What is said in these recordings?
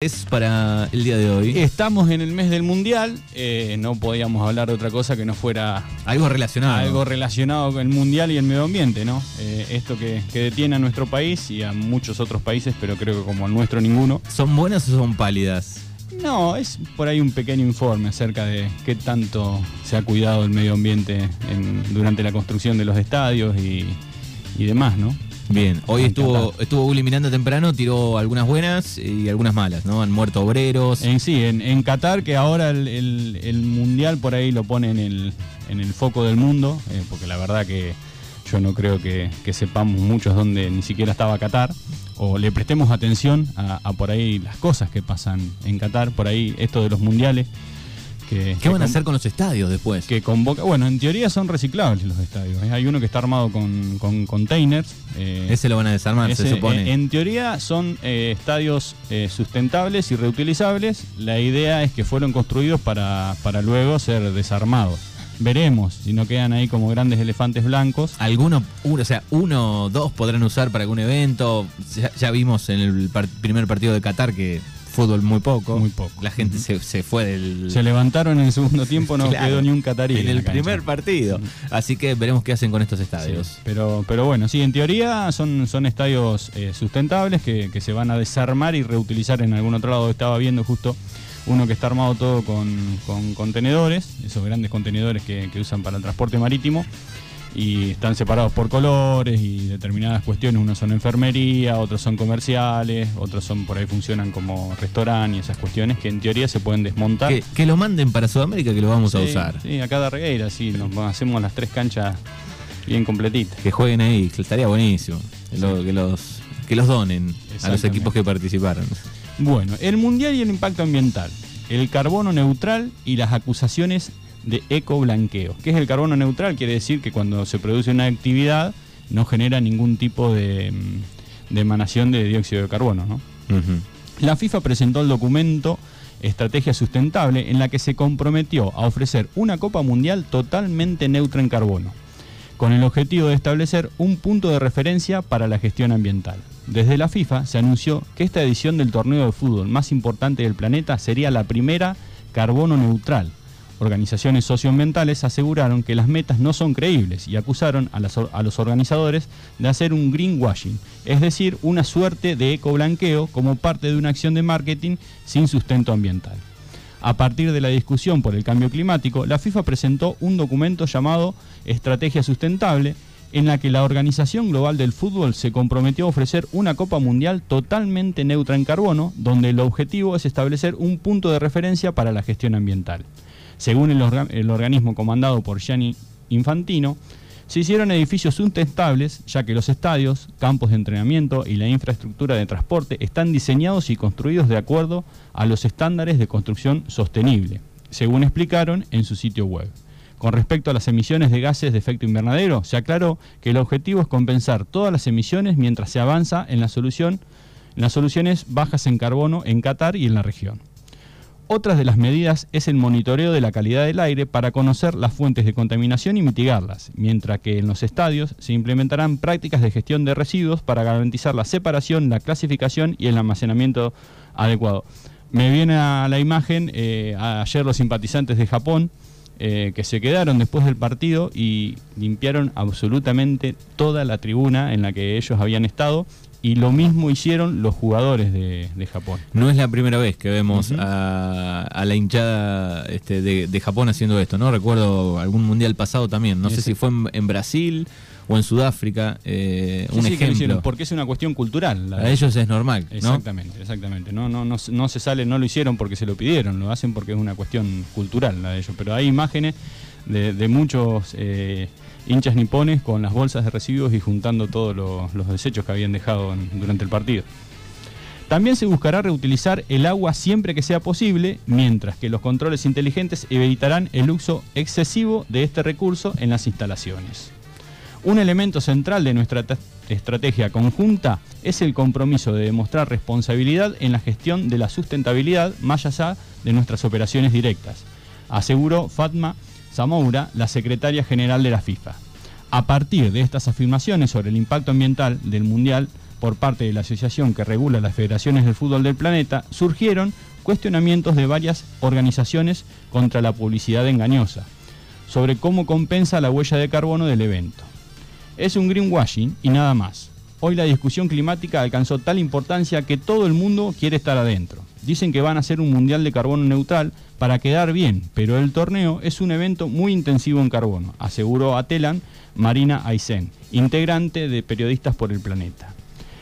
es para el día de hoy? Estamos en el mes del mundial, eh, no podíamos hablar de otra cosa que no fuera Algo relacionado. algo relacionado con el mundial y el medio ambiente, ¿no? Eh, esto que, que detiene a nuestro país y a muchos otros países, pero creo que como el nuestro ninguno. ¿Son buenas o son pálidas? No, es por ahí un pequeño informe acerca de qué tanto se ha cuidado el medio ambiente en- durante la construcción de los estadios y, y demás, ¿no? Bien, hoy estuvo, estuvo Uli Miranda temprano, tiró algunas buenas y algunas malas, ¿no? Han muerto obreros. En sí, en, en Qatar, que ahora el, el- el mundial por ahí lo pone en el, en el foco del mundo, eh, porque la verdad que yo no creo que, que sepamos muchos dónde ni siquiera estaba Qatar, o le prestemos atención a, a por ahí las cosas que pasan en Qatar, por ahí esto de los mundiales. Que, ¿Qué van a hacer con los estadios después? Que convoca, bueno, en teoría son reciclables los estadios. ¿eh? Hay uno que está armado con, con containers. eh, Ese lo van a desarmar, se supone. En, en teoría son eh, estadios eh, sustentables y reutilizables. La idea es que fueron construidos para, para luego ser desarmados. Veremos si no quedan ahí como grandes elefantes blancos. Alguno, uno, o sea, uno o dos podrán usar para algún evento. Ya, ya vimos en el par- primer partido de Qatar que fútbol muy poco. Muy poco. La gente se, se fue del. Se levantaron en el segundo tiempo, no Claro, quedó ni un catarí. en el cancha. primer partido. Así que veremos qué hacen con estos Sí, estadios. pero, pero bueno, sí, en teoría son, son estadios eh, sustentables que, que se van a desarmar y reutilizar en algún otro lado. Estaba viendo justo uno que está armado todo con, con contenedores, esos grandes contenedores que, que usan para el transporte marítimo. Y están separados por colores y determinadas cuestiones. Unos son enfermería, otros son comerciales, otros son por ahí funcionan como restaurante y esas cuestiones que en teoría se pueden desmontar. Que, que lo manden para Sudamérica que lo vamos a usar. Sí, acá de Regueira, sí, nos hacemos las tres canchas bien completitas. Que jueguen ahí, estaría buenísimo. Que, lo- que los, que los donen a los equipos que participaron. Bueno, el mundial y el impacto ambiental, el carbono neutral y las acusaciones de ecoblanqueo. ¿Qué es el carbono neutral? Quiere decir que cuando se produce una actividad no genera ningún tipo de, mm, de emanación de dióxido de carbono. La FIFA presentó el documento Estrategia Sustentable en la que se comprometió a ofrecer una Copa Mundial totalmente neutra en carbono, con el objetivo de establecer un punto de referencia para la gestión ambiental. Desde la FIFA se anunció que esta edición del torneo de fútbol más importante del planeta sería la primera carbono neutral. Organizaciones socioambientales aseguraron que las metas no son creíbles y acusaron a, los organizadores de hacer un greenwashing, es decir, una suerte de ecoblanqueo como parte de una acción de marketing sin sustento ambiental. A partir de la discusión por el cambio climático, la FIFA presentó un documento llamado Estrategia Sustentable, en la que la Organización Global del Fútbol se comprometió a ofrecer una Copa Mundial totalmente neutra en carbono, donde el objetivo es establecer un punto de referencia para la gestión ambiental. Según el, orga- el organismo comandado por Gianni Infantino, se hicieron edificios sustentables, ya que los estadios, campos de entrenamiento y la infraestructura de transporte están diseñados y construidos de acuerdo a los estándares de construcción sostenible, según explicaron en su sitio web. Con respecto a las emisiones de gases de efecto invernadero, se aclaró que el objetivo es compensar todas las emisiones mientras se avanza en la solución en las soluciones bajas en carbono en Qatar y en la región. Otras de las medidas es el monitoreo de la calidad del aire para conocer las fuentes de contaminación y mitigarlas, mientras que en los estadios se implementarán prácticas de gestión de residuos para garantizar la separación, la clasificación y el almacenamiento adecuado. Me viene a la imagen eh, ayer los simpatizantes de Japón eh, que se quedaron después del partido y limpiaron absolutamente toda la tribuna en la que ellos habían estado y lo mismo hicieron los jugadores de, de Japón. No es la primera vez que vemos a, a la hinchada este, de, de Japón haciendo esto, ¿no? Recuerdo algún mundial pasado también. No sé si fue en, en Brasil o en Sudáfrica. eh, Sí, un sí, que lo hicieron, ejemplo. porque es una cuestión cultural. la- Para ellos es normal, ¿no? Exactamente, exactamente. No, no, no, no se sale, no lo hicieron porque se lo pidieron, lo hacen porque es una cuestión cultural la de ellos. Pero hay imágenes de, muchos eh, hinchas nipones con las bolsas de residuos y juntando todos los, desechos que habían dejado durante el partido. También se buscará reutilizar el agua siempre que sea posible, mientras que los controles inteligentes evitarán el uso excesivo de este recurso en las instalaciones. Un elemento central de nuestra estrategia conjunta es el compromiso de demostrar responsabilidad en la gestión de la sustentabilidad más allá de nuestras operaciones directas, aseguró Fatma Zamoura, la secretaria general de la FIFA. A partir de estas afirmaciones sobre el impacto ambiental del Mundial por parte de la asociación que regula las federaciones del fútbol del planeta, surgieron cuestionamientos de varias organizaciones contra la publicidad engañosa, sobre cómo compensa la huella de carbono del evento. Es un greenwashing y nada más. Hoy la discusión climática alcanzó tal importancia que todo el mundo quiere estar adentro. Dicen que van a hacer un mundial de carbono neutral para quedar bien, pero el torneo es un evento muy intensivo en carbono, aseguró a Telan Marina Aysén, integrante de Periodistas por el Planeta.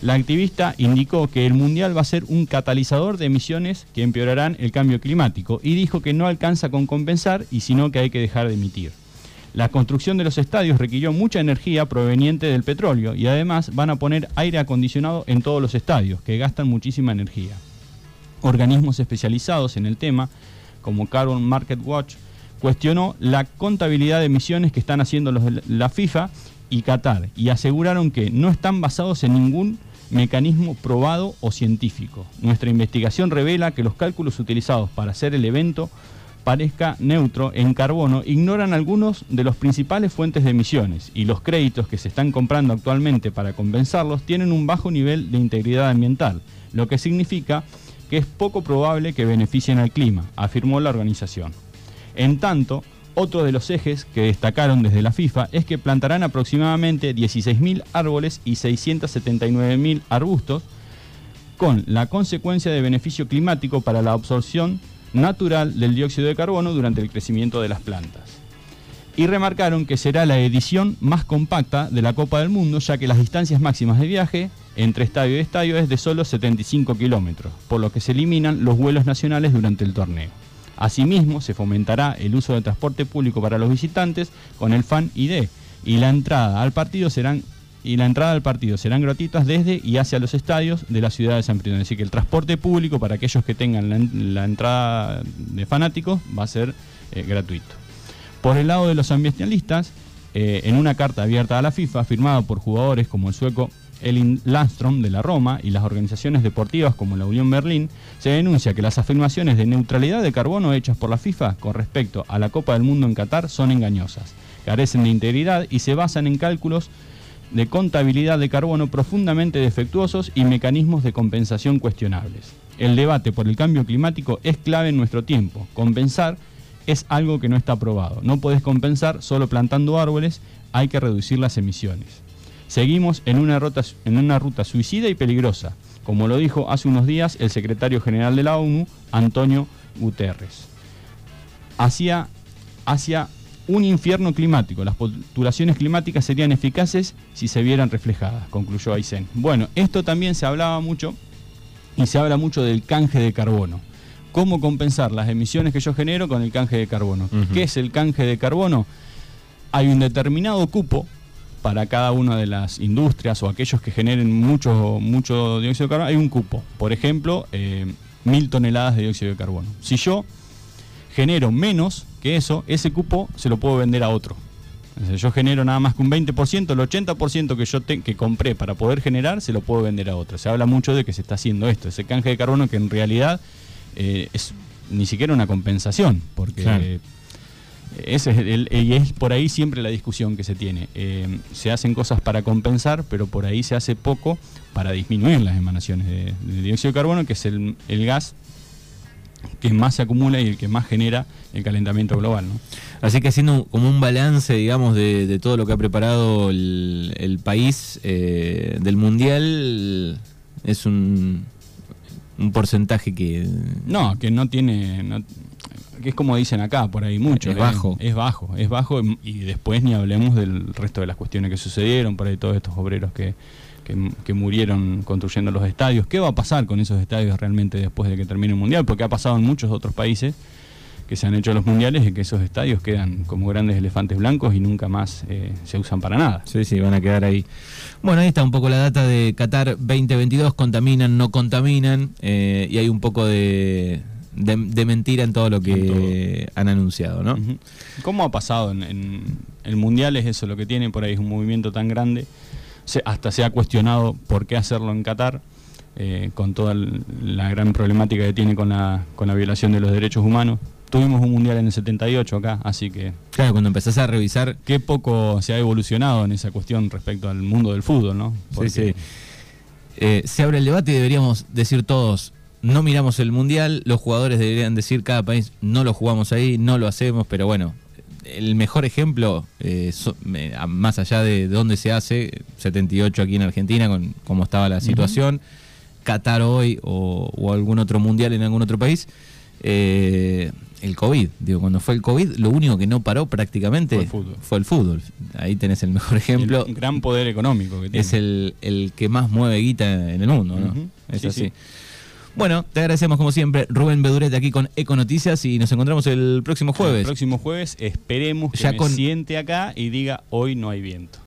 La activista indicó que el Mundial va a ser un catalizador de emisiones que empeorarán el cambio climático y dijo que no alcanza con compensar y sino que hay que dejar de emitir. La construcción de los estadios requirió mucha energía proveniente del petróleo y además van a poner aire acondicionado en todos los estadios, que gastan muchísima energía. Organismos especializados en el tema, como Carbon Market Watch, cuestionó la contabilidad de emisiones que están haciendo los, la FIFA y Qatar y aseguraron que no están basados en ningún mecanismo probado o científico. Nuestra investigación revela que los cálculos utilizados para hacer el evento parezca neutro en carbono ignoran algunos de los principales fuentes de emisiones y los créditos que se están comprando actualmente para compensarlos tienen un bajo nivel de integridad ambiental, lo que significa que es poco probable que beneficien al clima, afirmó la organización. En tanto, otro de los ejes que destacaron desde la FIFA es que plantarán aproximadamente 16.000 árboles y 679.000 arbustos, con la consecuencia de beneficio climático para la absorción natural del dióxido de carbono durante el crecimiento de las plantas. Y remarcaron que será la edición más compacta de la Copa del Mundo, ya que las distancias máximas de viaje entre estadio y estadio es de solo 75 kilómetros, por lo que se eliminan los vuelos nacionales durante el torneo. Asimismo, se fomentará el uso del transporte público para los visitantes con el Fan ID y la entrada al partido serán y la entrada al partido serán gratuitas desde y hacia los estadios de la ciudad de San. Es decir, que el transporte público para aquellos que tengan la, entrada de fanáticos va a ser eh, gratuito. Por el lado de los ambientalistas, eh, en una carta abierta a la FIFA, firmada por jugadores como el sueco Elin Landstrom de la Roma y las organizaciones deportivas como la Unión Berlín, se denuncia que las afirmaciones de neutralidad de carbono hechas por la FIFA con respecto a la Copa del Mundo en Qatar son engañosas, carecen de integridad y se basan en cálculos de contabilidad de carbono profundamente defectuosos y mecanismos de compensación cuestionables. El debate por el cambio climático es clave en nuestro tiempo. Compensar es algo que no está aprobado. No puedes compensar solo plantando árboles, hay que reducir las emisiones. Seguimos en una ruta, en una ruta suicida y peligrosa, como lo dijo hace unos días el secretario general de la ONU, Antonio Guterres. Hacia, hacia un infierno climático. Las postulaciones climáticas serían eficaces si se vieran reflejadas, concluyó Aysén. Bueno, esto también se hablaba mucho y se habla mucho del canje de carbono. ¿Cómo compensar las emisiones que yo genero con el canje de carbono? ¿Qué es el canje de carbono? Hay un determinado cupo para cada una de las industrias o aquellos que generen mucho, mucho dióxido de carbono. Hay un cupo. Por ejemplo, eh, mil toneladas de dióxido de carbono. Si yo genero menos que eso, ese cupo se lo puedo vender a otro. yo genero nada más que un 20%, el 80% que yo que compré para poder generar, se lo puedo vender a otro. Se habla mucho de que se está haciendo esto, ese canje de carbono que en realidad eh, es ni siquiera una compensación, porque ese es el, y es por ahí siempre la discusión que se tiene. Eh, se hacen cosas para compensar, pero por ahí se hace poco para disminuir las emanaciones de, dióxido de carbono, que es el, el gas que más se acumula y el que más genera el calentamiento global. ¿no? Así que haciendo como un balance, digamos, de, todo lo que ha preparado el, país eh, del Mundial, es un, un porcentaje que... No, que no tiene... que es como dicen acá, por ahí mucho. Es bajo. Es bajo, es bajo. Y después ni hablemos del resto de las cuestiones que sucedieron, por ahí todos estos obreros que que, murieron construyendo los estadios. ¿Qué va a pasar con esos estadios realmente después de que termine el Mundial? Porque ha pasado en muchos otros países que se han hecho los mundiales y que esos estadios quedan como grandes elefantes blancos y nunca más eh, se usan para nada. Sí, sí, van a quedar ahí. Bueno, ahí está un poco la data de Qatar 2022, contaminan, no contaminan, eh, y hay un poco de, de, mentira en todo lo que han anunciado, ¿no? ¿Cómo ha pasado en, en el Mundial? Es eso lo que tiene, por ahí es un movimiento tan grande hasta se ha cuestionado por qué hacerlo en Qatar, eh, con toda la gran problemática que tiene con la, con la violación de los derechos humanos. Tuvimos un mundial en el 78 acá, así que... Claro, cuando empezás a revisar... Qué poco se ha evolucionado en esa cuestión respecto al mundo del fútbol, ¿no? Sí, sí. Eh, se abre el debate y deberíamos decir todos, no miramos el mundial, los jugadores deberían decir cada país, no lo jugamos ahí, no lo hacemos, pero bueno, el mejor ejemplo, eh, más allá de dónde se hace, 78 aquí en Argentina, con cómo estaba la situación, Qatar hoy o, algún otro mundial en algún otro país, eh, el COVID. Digo, cuando fue el COVID, lo único que no paró prácticamente fue el fútbol. Ahí tenés el mejor ejemplo. Un gran poder económico que tiene. Es el, que más mueve guita en el mundo, ¿no? Es así. Bueno, te agradecemos como siempre, Rubén Beduret aquí con Eco Noticias y nos encontramos el próximo jueves. El próximo jueves esperemos que ya me siente acá y diga hoy no hay viento.